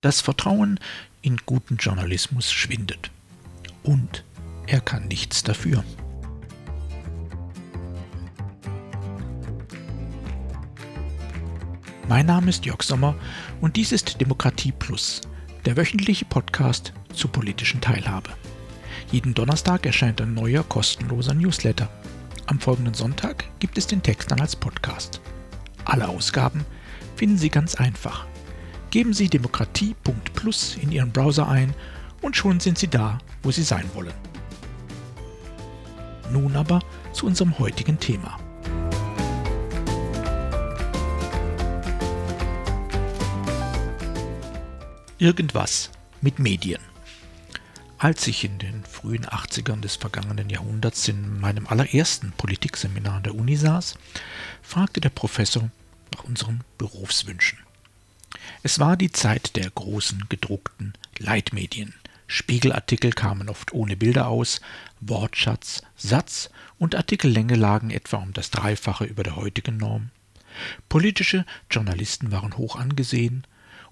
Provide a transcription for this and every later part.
Das Vertrauen in guten Journalismus schwindet. Und er kann nichts dafür. Mein Name ist Jörg Sommer und dies ist Demokratie Plus, der wöchentliche Podcast zur politischen Teilhabe. Jeden Donnerstag erscheint ein neuer kostenloser Newsletter. Am folgenden Sonntag gibt es den Text dann als Podcast. Alle Ausgaben finden Sie ganz einfach Geben Sie demokratie.plus in Ihren Browser ein und schon sind Sie da, wo Sie sein wollen. Nun aber zu unserem heutigen Thema. Irgendwas mit Medien. Als ich in den frühen 80ern des vergangenen Jahrhunderts in meinem allerersten Politikseminar an der Uni saß, fragte der Professor nach unseren Berufswünschen. Es war die Zeit der großen gedruckten Leitmedien. Spiegelartikel kamen oft ohne Bilder aus, Wortschatz, Satz und Artikellänge lagen etwa um das Dreifache über der heutigen Norm. Politische Journalisten waren hoch angesehen,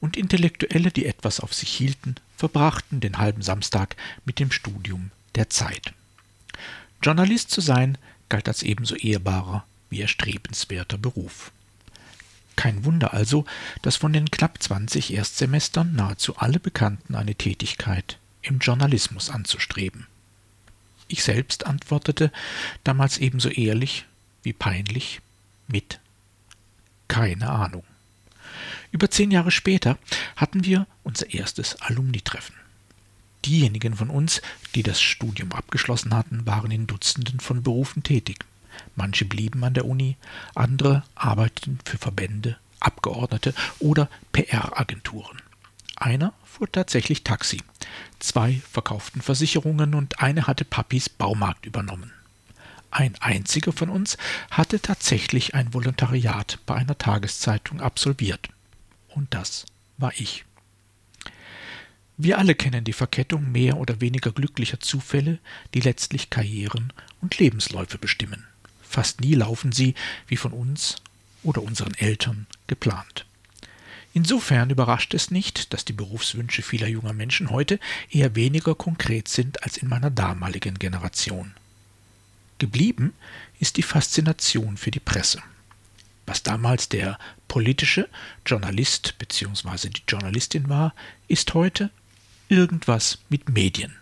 und Intellektuelle, die etwas auf sich hielten, verbrachten den halben Samstag mit dem Studium der Zeit. Journalist zu sein galt als ebenso ehrbarer wie erstrebenswerter Beruf. Kein Wunder also, dass von den knapp 20 Erstsemestern nahezu alle bekannten eine Tätigkeit im Journalismus anzustreben. Ich selbst antwortete damals ebenso ehrlich wie peinlich mit keine Ahnung. Über zehn Jahre später hatten wir unser erstes Alumni-Treffen. Diejenigen von uns, die das Studium abgeschlossen hatten, waren in Dutzenden von Berufen tätig. Manche blieben an der Uni, andere arbeiteten für Verbände, Abgeordnete oder PR-Agenturen. Einer fuhr tatsächlich Taxi, zwei verkauften Versicherungen und eine hatte Papis Baumarkt übernommen. Ein einziger von uns hatte tatsächlich ein Volontariat bei einer Tageszeitung absolviert. Und das war ich. Wir alle kennen die Verkettung mehr oder weniger glücklicher Zufälle, die letztlich Karrieren und Lebensläufe bestimmen. Fast nie laufen sie, wie von uns oder unseren Eltern, geplant. Insofern überrascht es nicht, dass die Berufswünsche vieler junger Menschen heute eher weniger konkret sind als in meiner damaligen Generation. Geblieben ist die Faszination für die Presse. Was damals der politische Journalist bzw. die Journalistin war, ist heute irgendwas mit Medien.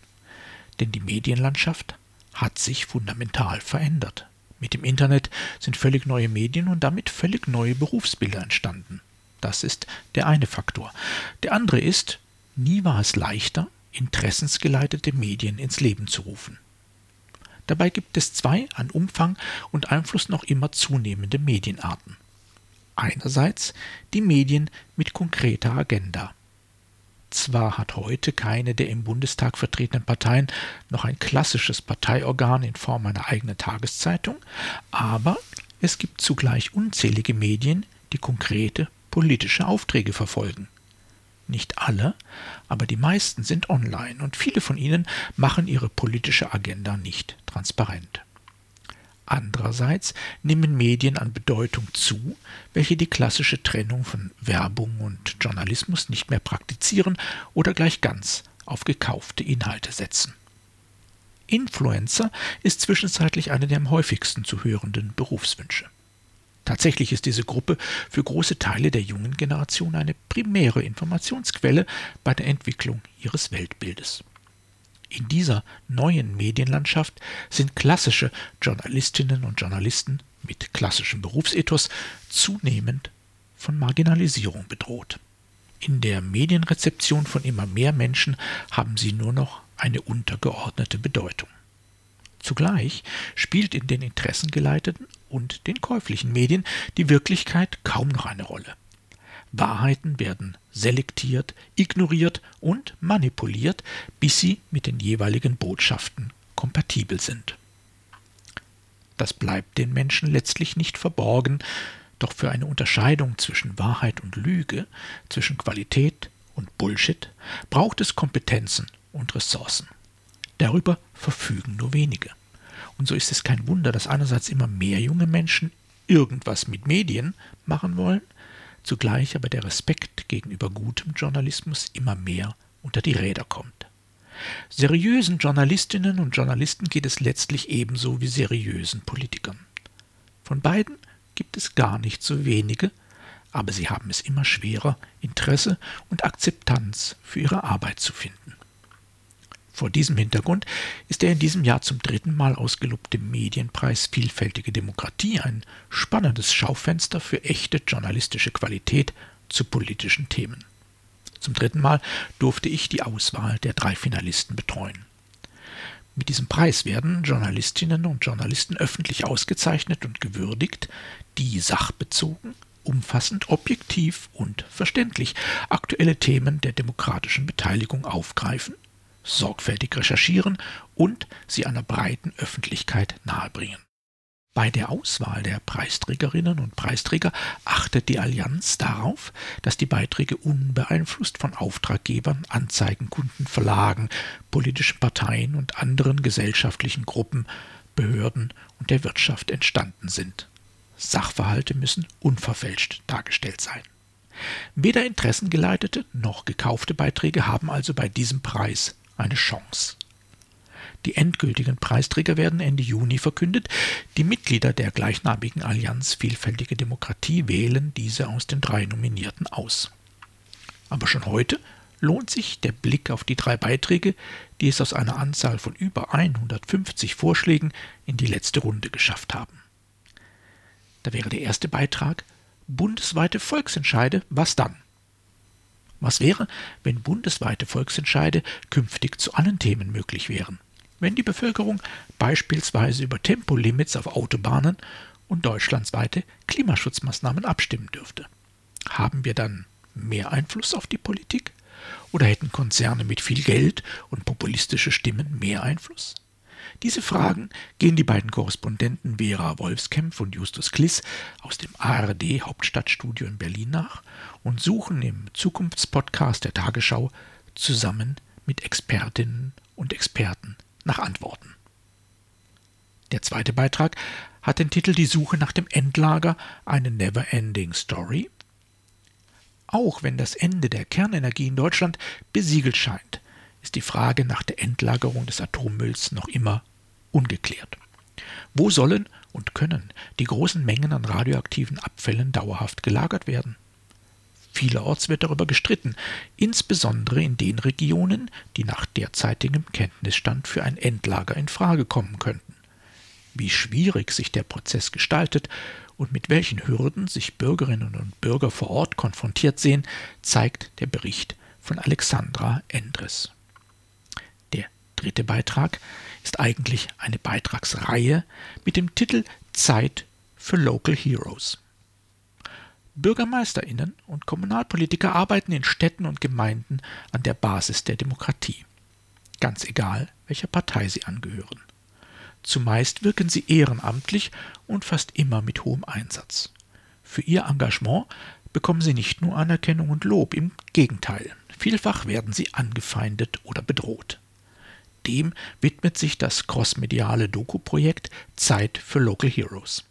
Denn die Medienlandschaft hat sich fundamental verändert. Mit dem Internet sind völlig neue Medien und damit völlig neue Berufsbilder entstanden. Das ist der eine Faktor. Der andere ist, nie war es leichter, interessensgeleitete Medien ins Leben zu rufen. Dabei gibt es zwei an Umfang und Einfluss noch immer zunehmende Medienarten. Einerseits die Medien mit konkreter Agenda. Zwar hat heute keine der im Bundestag vertretenen Parteien noch ein klassisches Parteiorgan in Form einer eigenen Tageszeitung, aber es gibt zugleich unzählige Medien, die konkrete politische Aufträge verfolgen. Nicht alle, aber die meisten sind online und viele von ihnen machen ihre politische Agenda nicht transparent. Andererseits nehmen Medien an Bedeutung zu, welche die klassische Trennung von Werbung und Journalismus nicht mehr praktizieren oder gleich ganz auf gekaufte Inhalte setzen. Influencer ist zwischenzeitlich eine der am häufigsten zu hörenden Berufswünsche. Tatsächlich ist diese Gruppe für große Teile der jungen Generation eine primäre Informationsquelle bei der Entwicklung ihres Weltbildes. In dieser neuen Medienlandschaft sind klassische Journalistinnen und Journalisten mit klassischem Berufsethos zunehmend von Marginalisierung bedroht. In der Medienrezeption von immer mehr Menschen haben sie nur noch eine untergeordnete Bedeutung. Zugleich spielt in den interessengeleiteten und den käuflichen Medien die Wirklichkeit kaum noch eine Rolle. Wahrheiten werden selektiert, ignoriert und manipuliert, bis sie mit den jeweiligen Botschaften kompatibel sind. Das bleibt den Menschen letztlich nicht verborgen, doch für eine Unterscheidung zwischen Wahrheit und Lüge, zwischen Qualität und Bullshit, braucht es Kompetenzen und Ressourcen. Darüber verfügen nur wenige. Und so ist es kein Wunder, dass einerseits immer mehr junge Menschen irgendwas mit Medien machen wollen, zugleich aber der Respekt gegenüber gutem Journalismus immer mehr unter die Räder kommt. Seriösen Journalistinnen und Journalisten geht es letztlich ebenso wie seriösen Politikern. Von beiden gibt es gar nicht so wenige, aber sie haben es immer schwerer, Interesse und Akzeptanz für ihre Arbeit zu finden. Vor diesem Hintergrund ist der in diesem Jahr zum dritten Mal ausgelobte Medienpreis Vielfältige Demokratie ein spannendes Schaufenster für echte journalistische Qualität zu politischen Themen. Zum dritten Mal durfte ich die Auswahl der drei Finalisten betreuen. Mit diesem Preis werden Journalistinnen und Journalisten öffentlich ausgezeichnet und gewürdigt, die sachbezogen, umfassend, objektiv und verständlich aktuelle Themen der demokratischen Beteiligung aufgreifen, sorgfältig recherchieren und sie einer breiten Öffentlichkeit nahebringen. Bei der Auswahl der Preisträgerinnen und Preisträger achtet die Allianz darauf, dass die Beiträge unbeeinflusst von Auftraggebern, Anzeigenkunden, Verlagen, politischen Parteien und anderen gesellschaftlichen Gruppen, Behörden und der Wirtschaft entstanden sind. Sachverhalte müssen unverfälscht dargestellt sein. Weder interessengeleitete noch gekaufte Beiträge haben also bei diesem Preis eine Chance. Die endgültigen Preisträger werden Ende Juni verkündet. Die Mitglieder der gleichnamigen Allianz Vielfältige Demokratie wählen diese aus den drei Nominierten aus. Aber schon heute lohnt sich der Blick auf die drei Beiträge, die es aus einer Anzahl von über 150 Vorschlägen in die letzte Runde geschafft haben. Da wäre der erste Beitrag Bundesweite Volksentscheide, was dann? Was wäre, wenn bundesweite Volksentscheide künftig zu allen Themen möglich wären? wenn die Bevölkerung beispielsweise über Tempolimits auf Autobahnen und deutschlandsweite Klimaschutzmaßnahmen abstimmen dürfte. Haben wir dann mehr Einfluss auf die Politik? Oder hätten Konzerne mit viel Geld und populistische Stimmen mehr Einfluss? Diese Fragen gehen die beiden Korrespondenten Vera Wolfskämpf und Justus Kliss aus dem ARD Hauptstadtstudio in Berlin nach und suchen im Zukunftspodcast der Tagesschau zusammen mit Expertinnen und Experten nach Antworten. Der zweite Beitrag hat den Titel Die Suche nach dem Endlager, eine Never-Ending Story. Auch wenn das Ende der Kernenergie in Deutschland besiegelt scheint, ist die Frage nach der Endlagerung des Atommülls noch immer ungeklärt. Wo sollen und können die großen Mengen an radioaktiven Abfällen dauerhaft gelagert werden? Vielerorts wird darüber gestritten, insbesondere in den Regionen, die nach derzeitigem Kenntnisstand für ein Endlager in Frage kommen könnten. Wie schwierig sich der Prozess gestaltet und mit welchen Hürden sich Bürgerinnen und Bürger vor Ort konfrontiert sehen, zeigt der Bericht von Alexandra Endres. Der dritte Beitrag ist eigentlich eine Beitragsreihe mit dem Titel Zeit für Local Heroes. Bürgermeisterinnen und Kommunalpolitiker arbeiten in Städten und Gemeinden an der Basis der Demokratie, ganz egal, welcher Partei sie angehören. Zumeist wirken sie ehrenamtlich und fast immer mit hohem Einsatz. Für ihr Engagement bekommen sie nicht nur Anerkennung und Lob, im Gegenteil, vielfach werden sie angefeindet oder bedroht. Dem widmet sich das crossmediale Doku-Projekt Zeit für Local Heroes.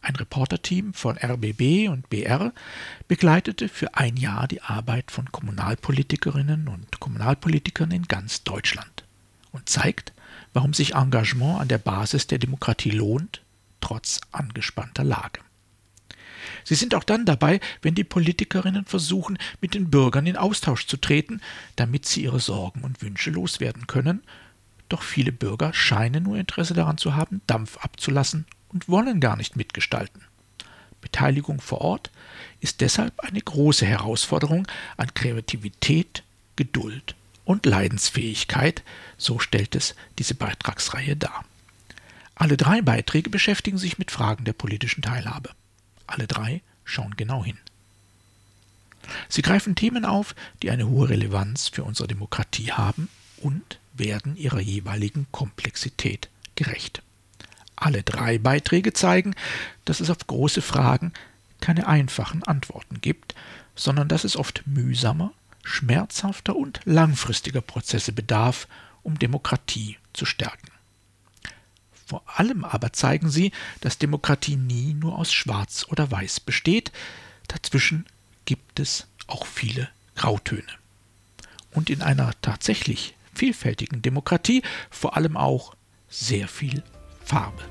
Ein Reporterteam von RBB und BR begleitete für ein Jahr die Arbeit von Kommunalpolitikerinnen und Kommunalpolitikern in ganz Deutschland und zeigt, warum sich Engagement an der Basis der Demokratie lohnt, trotz angespannter Lage. Sie sind auch dann dabei, wenn die Politikerinnen versuchen, mit den Bürgern in Austausch zu treten, damit sie ihre Sorgen und Wünsche loswerden können, doch viele Bürger scheinen nur Interesse daran zu haben, Dampf abzulassen und wollen gar nicht mitgestalten. Beteiligung vor Ort ist deshalb eine große Herausforderung an Kreativität, Geduld und Leidensfähigkeit, so stellt es diese Beitragsreihe dar. Alle drei Beiträge beschäftigen sich mit Fragen der politischen Teilhabe. Alle drei schauen genau hin. Sie greifen Themen auf, die eine hohe Relevanz für unsere Demokratie haben und werden ihrer jeweiligen Komplexität gerecht. Alle drei Beiträge zeigen, dass es auf große Fragen keine einfachen Antworten gibt, sondern dass es oft mühsamer, schmerzhafter und langfristiger Prozesse bedarf, um Demokratie zu stärken. Vor allem aber zeigen sie, dass Demokratie nie nur aus Schwarz oder Weiß besteht, dazwischen gibt es auch viele Grautöne. Und in einer tatsächlich vielfältigen Demokratie vor allem auch sehr viel Farbe.